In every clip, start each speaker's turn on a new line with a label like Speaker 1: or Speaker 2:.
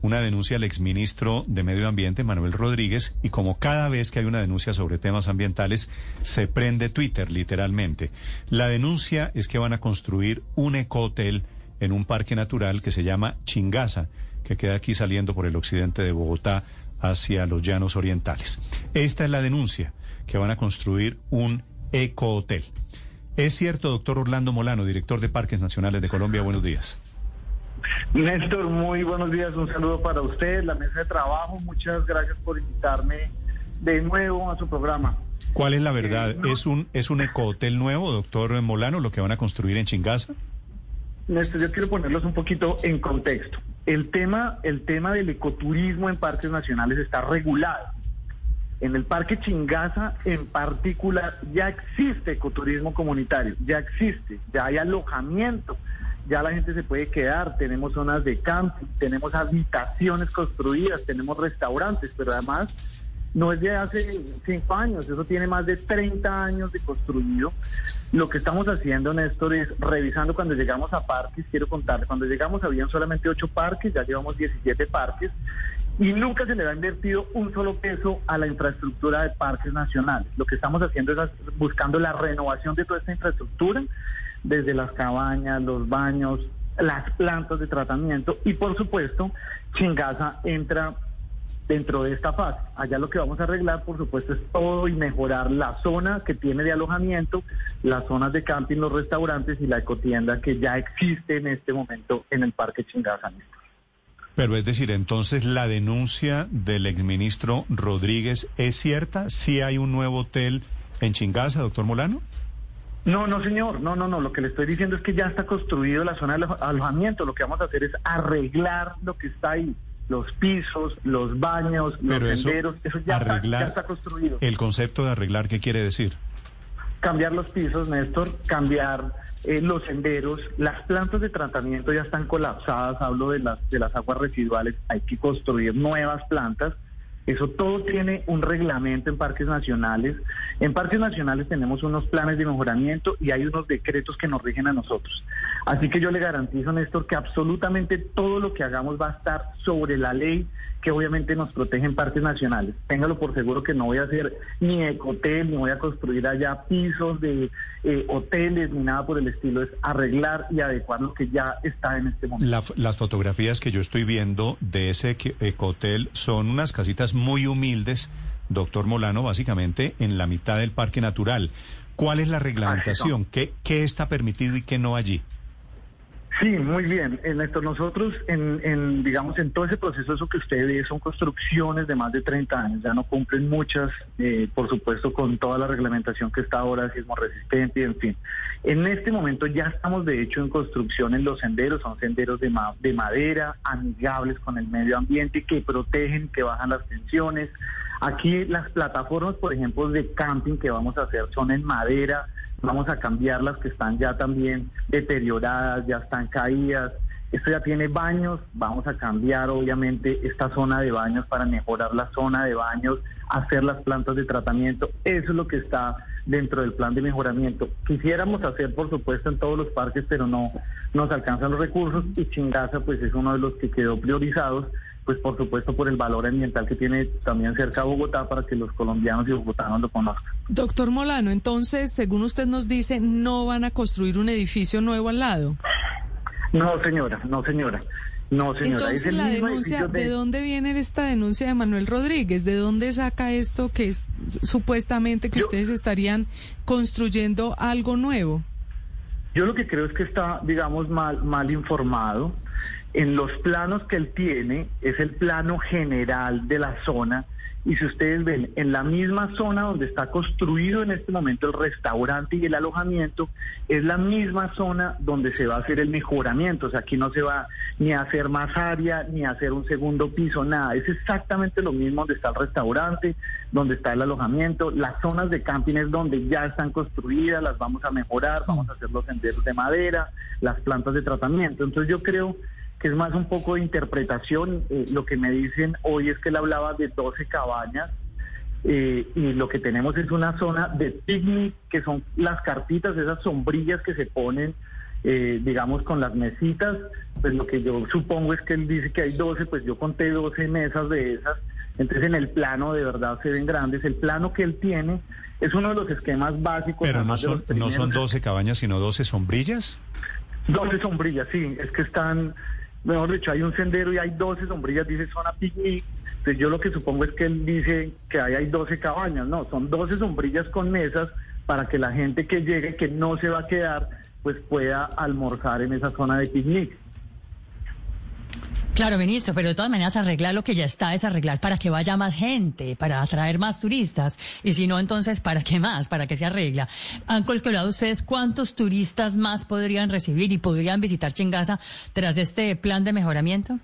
Speaker 1: Una denuncia al exministro de Medio Ambiente, Manuel Rodríguez, y como cada vez que hay una denuncia sobre temas ambientales, se prende Twitter, literalmente. La denuncia es que van a construir un ecohotel en un parque natural que se llama Chingaza, que queda aquí saliendo por el occidente de Bogotá hacia los llanos orientales. Esta es la denuncia, que van a construir un ecohotel. Es cierto, doctor Orlando Molano, director de Parques Nacionales de Colombia, buenos días.
Speaker 2: Néstor, muy buenos días, un saludo para usted, la mesa de trabajo, muchas gracias por invitarme de nuevo a su programa.
Speaker 1: ¿Cuál es la verdad?
Speaker 2: Eh, no.
Speaker 1: ¿Es un es un ecohotel nuevo, doctor Molano, lo que van a construir en Chingaza?
Speaker 2: Néstor, yo quiero ponerlos un poquito en contexto. El tema, el tema del ecoturismo en parques nacionales está regulado. En el Parque Chingaza, en particular, ya existe ecoturismo comunitario, ya existe, ya hay alojamiento, ya la gente se puede quedar, tenemos zonas de camping, tenemos habitaciones construidas, tenemos restaurantes, pero además no es de hace cinco años, eso tiene más de 30 años de construido. Lo que estamos haciendo, Néstor, es revisando cuando llegamos a parques, quiero contarle, cuando llegamos habían solamente ocho parques, ya llevamos 17 parques, y nunca se le ha invertido un solo peso a la infraestructura de parques nacionales. Lo que estamos haciendo es buscando la renovación de toda esta infraestructura, desde las cabañas, los baños, las plantas de tratamiento, y por supuesto, Chingaza entra dentro de esta fase. Allá lo que vamos a arreglar, por supuesto, es todo y mejorar la zona que tiene de alojamiento, las zonas de camping, los restaurantes y la ecotienda que ya existe en este momento en el Parque Chingaza.
Speaker 1: Pero es decir, entonces la denuncia del exministro Rodríguez es cierta, si hay un nuevo hotel en Chingaza, doctor Molano.
Speaker 2: No, no, señor, no, no, no. Lo que le estoy diciendo es que ya está construido la zona de alo- alojamiento. Lo que vamos a hacer es arreglar lo que está ahí. Los pisos, los baños,
Speaker 1: Pero
Speaker 2: los
Speaker 1: eso,
Speaker 2: senderos, eso ya, está,
Speaker 1: arreglar,
Speaker 2: ya está construido.
Speaker 1: el concepto de arreglar, ¿qué quiere decir?
Speaker 2: cambiar los pisos, Néstor, cambiar eh, los senderos, las plantas de tratamiento ya están colapsadas, hablo de las, de las aguas residuales, hay que construir nuevas plantas. Eso todo tiene un reglamento en parques nacionales. En parques nacionales tenemos unos planes de mejoramiento y hay unos decretos que nos rigen a nosotros. Así que yo le garantizo, Néstor, que absolutamente todo lo que hagamos va a estar sobre la ley que obviamente nos protege en parques nacionales. Téngalo por seguro que no voy a hacer ni ecotel, ni voy a construir allá pisos de eh, hoteles, ni nada por el estilo. Es arreglar y adecuar lo que ya está en este momento.
Speaker 1: La- las fotografías que yo estoy viendo de ese ecohotel son unas casitas muy humildes, doctor Molano, básicamente en la mitad del parque natural. ¿Cuál es la reglamentación? ¿Qué, qué está permitido y qué no allí?
Speaker 2: Sí, muy bien. Eh, Néstor, nosotros, en, en, digamos, en todo ese proceso, eso que usted ve son construcciones de más de 30 años. Ya no cumplen muchas, eh, por supuesto, con toda la reglamentación que está ahora, sismo resistente, en fin. En este momento ya estamos, de hecho, en construcción en los senderos. Son senderos de, ma- de madera, amigables con el medio ambiente, que protegen, que bajan las tensiones. Aquí las plataformas, por ejemplo, de camping que vamos a hacer son en madera. Vamos a cambiar las que están ya también deterioradas, ya están caídas. Esto ya tiene baños, vamos a cambiar obviamente esta zona de baños para mejorar la zona de baños, hacer las plantas de tratamiento. Eso es lo que está dentro del plan de mejoramiento. Quisiéramos hacer, por supuesto, en todos los parques, pero no nos alcanzan los recursos y Chingaza pues es uno de los que quedó priorizados, pues por supuesto por el valor ambiental que tiene también cerca a Bogotá para que los colombianos y bogotanos lo conozcan.
Speaker 3: Doctor Molano, entonces, según usted nos dice, no van a construir un edificio nuevo al lado.
Speaker 2: No, señora, no, señora. No, señora.
Speaker 3: Entonces,
Speaker 2: es el
Speaker 3: la
Speaker 2: mismo
Speaker 3: denuncia, ¿de dónde viene esta denuncia de Manuel Rodríguez? ¿De dónde saca esto que es supuestamente que
Speaker 2: Yo-
Speaker 3: ustedes estarían construyendo algo nuevo?
Speaker 2: Yo lo que creo es que está, digamos, mal, mal informado. En los planos que él tiene, es el plano general de la zona. Y si ustedes ven, en la misma zona donde está construido en este momento el restaurante y el alojamiento, es la misma zona donde se va a hacer el mejoramiento. O sea, aquí no se va ni a hacer más área, ni a hacer un segundo piso, nada. Es exactamente lo mismo donde está el restaurante, donde está el alojamiento. Las zonas de camping es donde ya están construidas, las vamos a mejorar, vamos a hacer los senderos de madera, las plantas de tratamiento. Entonces yo creo que es más un poco de interpretación. Eh, lo que me dicen hoy es que él hablaba de 12 cabañas eh, y lo que tenemos es una zona de picnic, que son las cartitas, esas sombrillas que se ponen, eh, digamos, con las mesitas. Pues lo que yo supongo es que él dice que hay 12, pues yo conté 12 mesas de esas. Entonces en el plano de verdad se ven grandes. El plano que él tiene es uno de los esquemas básicos.
Speaker 1: Pero no son, no son 12 cabañas, sino 12 sombrillas.
Speaker 2: 12 sombrillas, sí, es que están, mejor dicho, hay un sendero y hay 12 sombrillas, dice zona picnic. Entonces yo lo que supongo es que él dice que ahí hay 12 cabañas, no, son 12 sombrillas con mesas para que la gente que llegue, que no se va a quedar, pues pueda almorzar en esa zona de picnic.
Speaker 4: Claro, ministro, pero de todas maneras arreglar lo que ya está es arreglar para que vaya más gente, para atraer más turistas. Y si no, entonces, ¿para qué más? ¿Para qué se arregla? ¿Han calculado ustedes cuántos turistas más podrían recibir y podrían visitar Chingaza tras este plan de mejoramiento?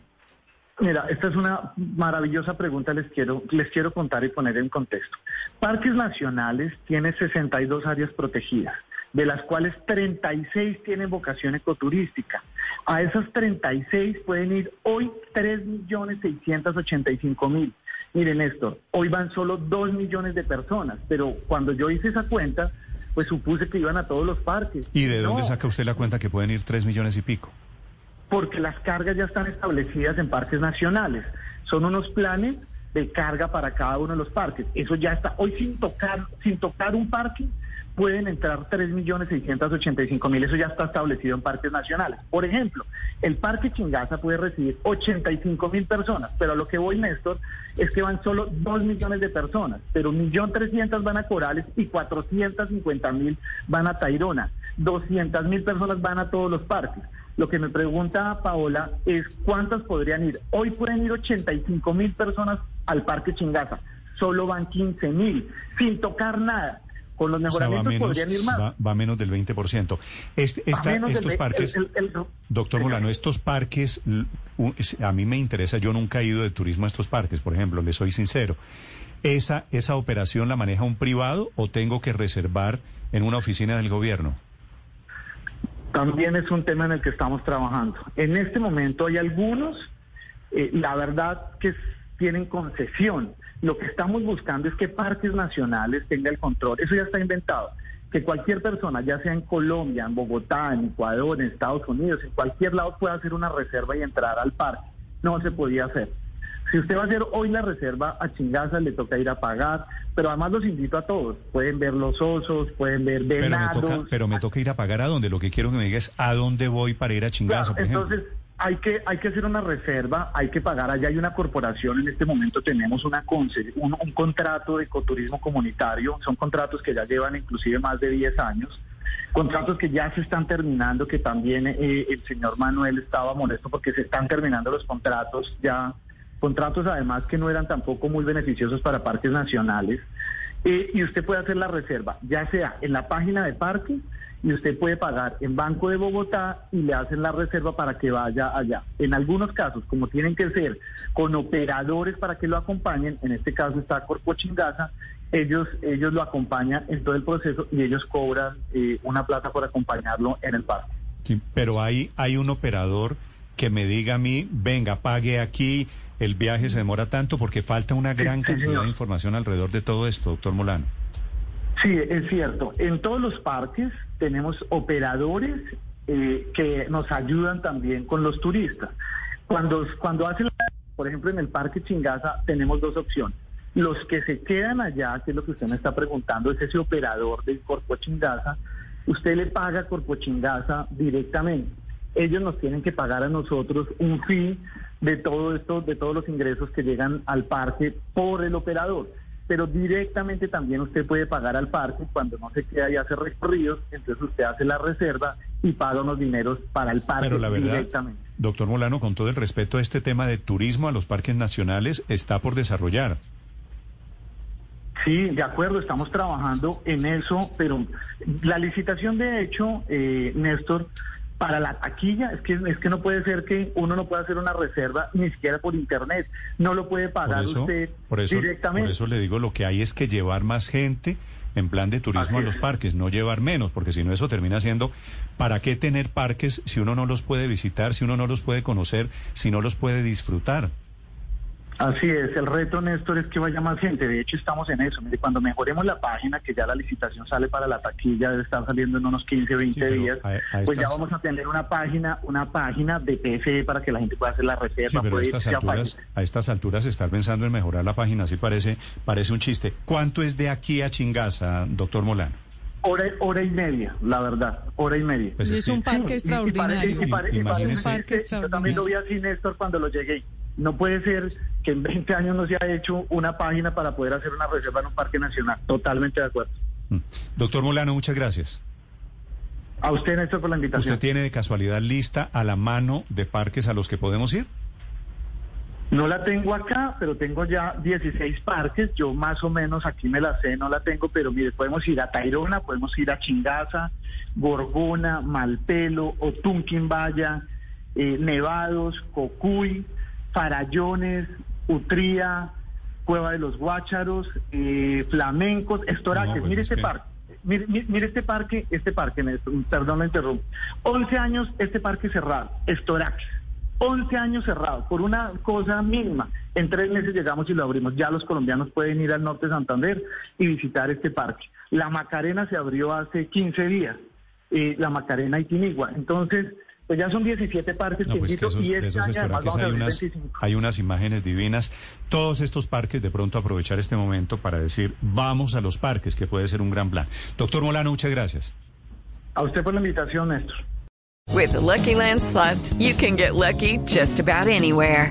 Speaker 2: Mira, esta es una maravillosa pregunta, les quiero, les quiero contar y poner en contexto. Parques Nacionales tiene 62 áreas protegidas, de las cuales 36 tienen vocación ecoturística. A esas 36 pueden ir hoy 3.685.000. Miren, Néstor, hoy van solo 2 millones de personas, pero cuando yo hice esa cuenta, pues supuse que iban a todos los parques.
Speaker 1: ¿Y de dónde
Speaker 2: No,
Speaker 1: saca usted la cuenta que pueden ir 3 millones y pico?
Speaker 2: porque las cargas ya están establecidas en parques nacionales. Son unos planes de carga para cada uno de los parques. Eso ya está. Hoy sin tocar, sin tocar un parque pueden entrar 3.685.000. Eso ya está establecido en parques nacionales. Por ejemplo, el Parque Chingaza puede recibir 85.000 personas, pero a lo que voy, Néstor, es que van solo 2 millones de personas, pero 1.300.000 van a Corales y 450.000 van a Tairona. 200.000 personas van a todos los parques. Lo que me pregunta Paola es cuántas podrían ir. Hoy pueden ir 85 mil personas al Parque Chingaza. Solo van 15 mil, sin tocar nada. Con los
Speaker 1: O sea, va
Speaker 2: mejoramientos
Speaker 1: menos,
Speaker 2: podrían ir más.
Speaker 1: va, va menos del 20%. Este, esta-
Speaker 2: del
Speaker 1: estos parques,
Speaker 2: el- el- el-
Speaker 1: doctor. Molano, estos parques, a mí me interesa, yo nunca he ido de turismo a estos parques, por ejemplo, le soy sincero. ¿Esa, ¿Esa operación la maneja un privado o tengo que reservar en una oficina del gobierno?
Speaker 2: También es un tema en el que estamos trabajando. En este momento hay algunos, eh, la verdad, que tienen concesión. Lo que estamos buscando es que parques nacionales tengan el control. Eso ya está inventado. Que cualquier persona, ya sea en Colombia, en Bogotá, en Ecuador, en Estados Unidos, en cualquier lado, pueda hacer una reserva y entrar al parque. No se podía hacer. Si usted va a hacer hoy la reserva a Chingaza, le toca ir a pagar, pero además los invito a todos. Pueden ver los osos, pueden ver
Speaker 1: Pero me,
Speaker 2: venados.
Speaker 1: toca, pero me toca ir a pagar a donde. Lo que quiero que me digas a dónde voy para ir a chingazo,
Speaker 2: Claro,
Speaker 1: por ejemplo.
Speaker 2: Hay que hay que hacer una reserva, hay que pagar. Allá hay una corporación, en este momento tenemos una un, un contrato de ecoturismo comunitario, son contratos que ya llevan inclusive más de 10 años, contratos que ya se están terminando, que también eh, el señor Manuel estaba molesto porque se están terminando los contratos ya, contratos además que no eran tampoco muy beneficiosos para parques nacionales. Eh, y usted puede hacer la reserva, ya sea en la página de parques y usted puede pagar en Banco de Bogotá y le hacen la reserva para que vaya allá. En algunos casos, como tienen que ser con operadores para que lo acompañen, en este caso está Corpo Chingaza, ellos, ellos lo acompañan en todo el proceso y ellos cobran eh, una plata por acompañarlo en el parque.
Speaker 1: Sí, pero hay, hay un operador que me diga a mí, venga, pague aquí, el viaje se demora tanto, porque falta una gran
Speaker 2: sí,
Speaker 1: cantidad
Speaker 2: señor.
Speaker 1: de información alrededor de todo esto, doctor Molano.
Speaker 2: Sí, es cierto. En todos los parques tenemos operadores eh, que nos ayudan también con los turistas. Cuando, cuando hacen, por ejemplo, en el Parque Chingaza tenemos dos opciones. Los que se quedan allá, que es lo que usted me está preguntando, es ese operador del Corpo Chingaza, usted le paga Corpo Chingaza directamente. Ellos nos tienen que pagar a nosotros un fee de todo esto, de todos los ingresos que llegan al parque por el operador pero directamente también usted puede pagar al parque cuando no se queda y hace recorridos, entonces usted hace la reserva y paga unos dineros para el parque
Speaker 1: Pero la verdad,
Speaker 2: directamente.
Speaker 1: doctor Molano, con todo el respeto, este tema de turismo a los parques nacionales está por desarrollar.
Speaker 2: Sí, de acuerdo, estamos trabajando en eso, pero la licitación de hecho, eh, Néstor, para la taquilla, es que, es que no puede ser que uno no pueda hacer una reserva ni siquiera por internet, no lo puede
Speaker 1: Por
Speaker 2: pagar
Speaker 1: eso,
Speaker 2: usted
Speaker 1: por eso,
Speaker 2: directamente.
Speaker 1: por eso le digo, lo que hay es que llevar más gente en plan de turismo a los
Speaker 2: es.
Speaker 1: parques, no llevar menos, porque si no eso termina siendo, ¿para qué tener parques si uno no los puede visitar, si uno no los puede conocer, si no los puede disfrutar?
Speaker 2: Así es, el reto, Néstor, es que vaya más gente. De hecho, estamos en eso. Mire, cuando mejoremos la página, que ya la licitación sale para la taquilla, debe estar saliendo en unos 15, 20
Speaker 1: Sí, pero
Speaker 2: días,
Speaker 1: a- a
Speaker 2: pues ya vamos a tener una página, una página de PFE para que la gente pueda hacer la reserva.
Speaker 1: Sí, pero a
Speaker 2: puede
Speaker 1: estas
Speaker 2: a
Speaker 1: alturas, a estas alturas estar pensando en mejorar la página, así parece, parece un chiste. ¿Cuánto es de aquí a Chingaza, doctor Molano?
Speaker 2: Hora, hora y media, la verdad, hora y media.
Speaker 1: Pues
Speaker 3: y
Speaker 1: es
Speaker 3: es
Speaker 1: que-
Speaker 3: un parque
Speaker 2: Sí, y- y pare-
Speaker 3: extraordinario.
Speaker 2: y y parece Yo también lo vi así, Néstor, cuando lo llegué. No puede ser que en 20 años no se ha hecho una página para poder hacer una reserva en un parque nacional. Totalmente de acuerdo.
Speaker 1: Mm. Doctor Molano, muchas gracias.
Speaker 2: A usted, Néstor, por la invitación.
Speaker 1: ¿Usted tiene de casualidad lista a la mano de parques a los que podemos ir?
Speaker 2: No la tengo acá, pero tengo ya 16 parques. Yo más o menos aquí me la sé, no la tengo, pero mire, podemos ir a Tairona, podemos ir a Chingaza, Gorgona, Malpelo, Otunquimbaya, eh, Nevados, Cocuy, Farallones, Utría, Cueva de los Guácharos, eh, Flamencos, Estoraques.
Speaker 1: No, pues
Speaker 2: mire
Speaker 1: es
Speaker 2: este
Speaker 1: que-
Speaker 2: parque. Mire, mire- mire este parque, este parque, perdón, lo interrumpo. 11 años este parque cerrado, Estoraques. 11 años cerrado, por una cosa mínima. En tres meses llegamos y lo abrimos. Ya los colombianos pueden ir al norte de Santander y visitar este parque. La Macarena se abrió hace 15 días, eh, la Macarena y Tinigua. Entonces, pues ya son 17 parques
Speaker 1: No,
Speaker 2: que
Speaker 1: pues que esos,
Speaker 2: y este año además vamos a
Speaker 1: hay unas,
Speaker 2: 25.
Speaker 1: hay unas imágenes divinas. Todos estos parques, de pronto aprovechar este momento para decir, vamos a los parques, que puede ser un gran plan. Doctor Molano, muchas gracias.
Speaker 2: A usted por la invitación, Néstor.
Speaker 5: With the Lucky Land slots, you can get lucky just about anywhere.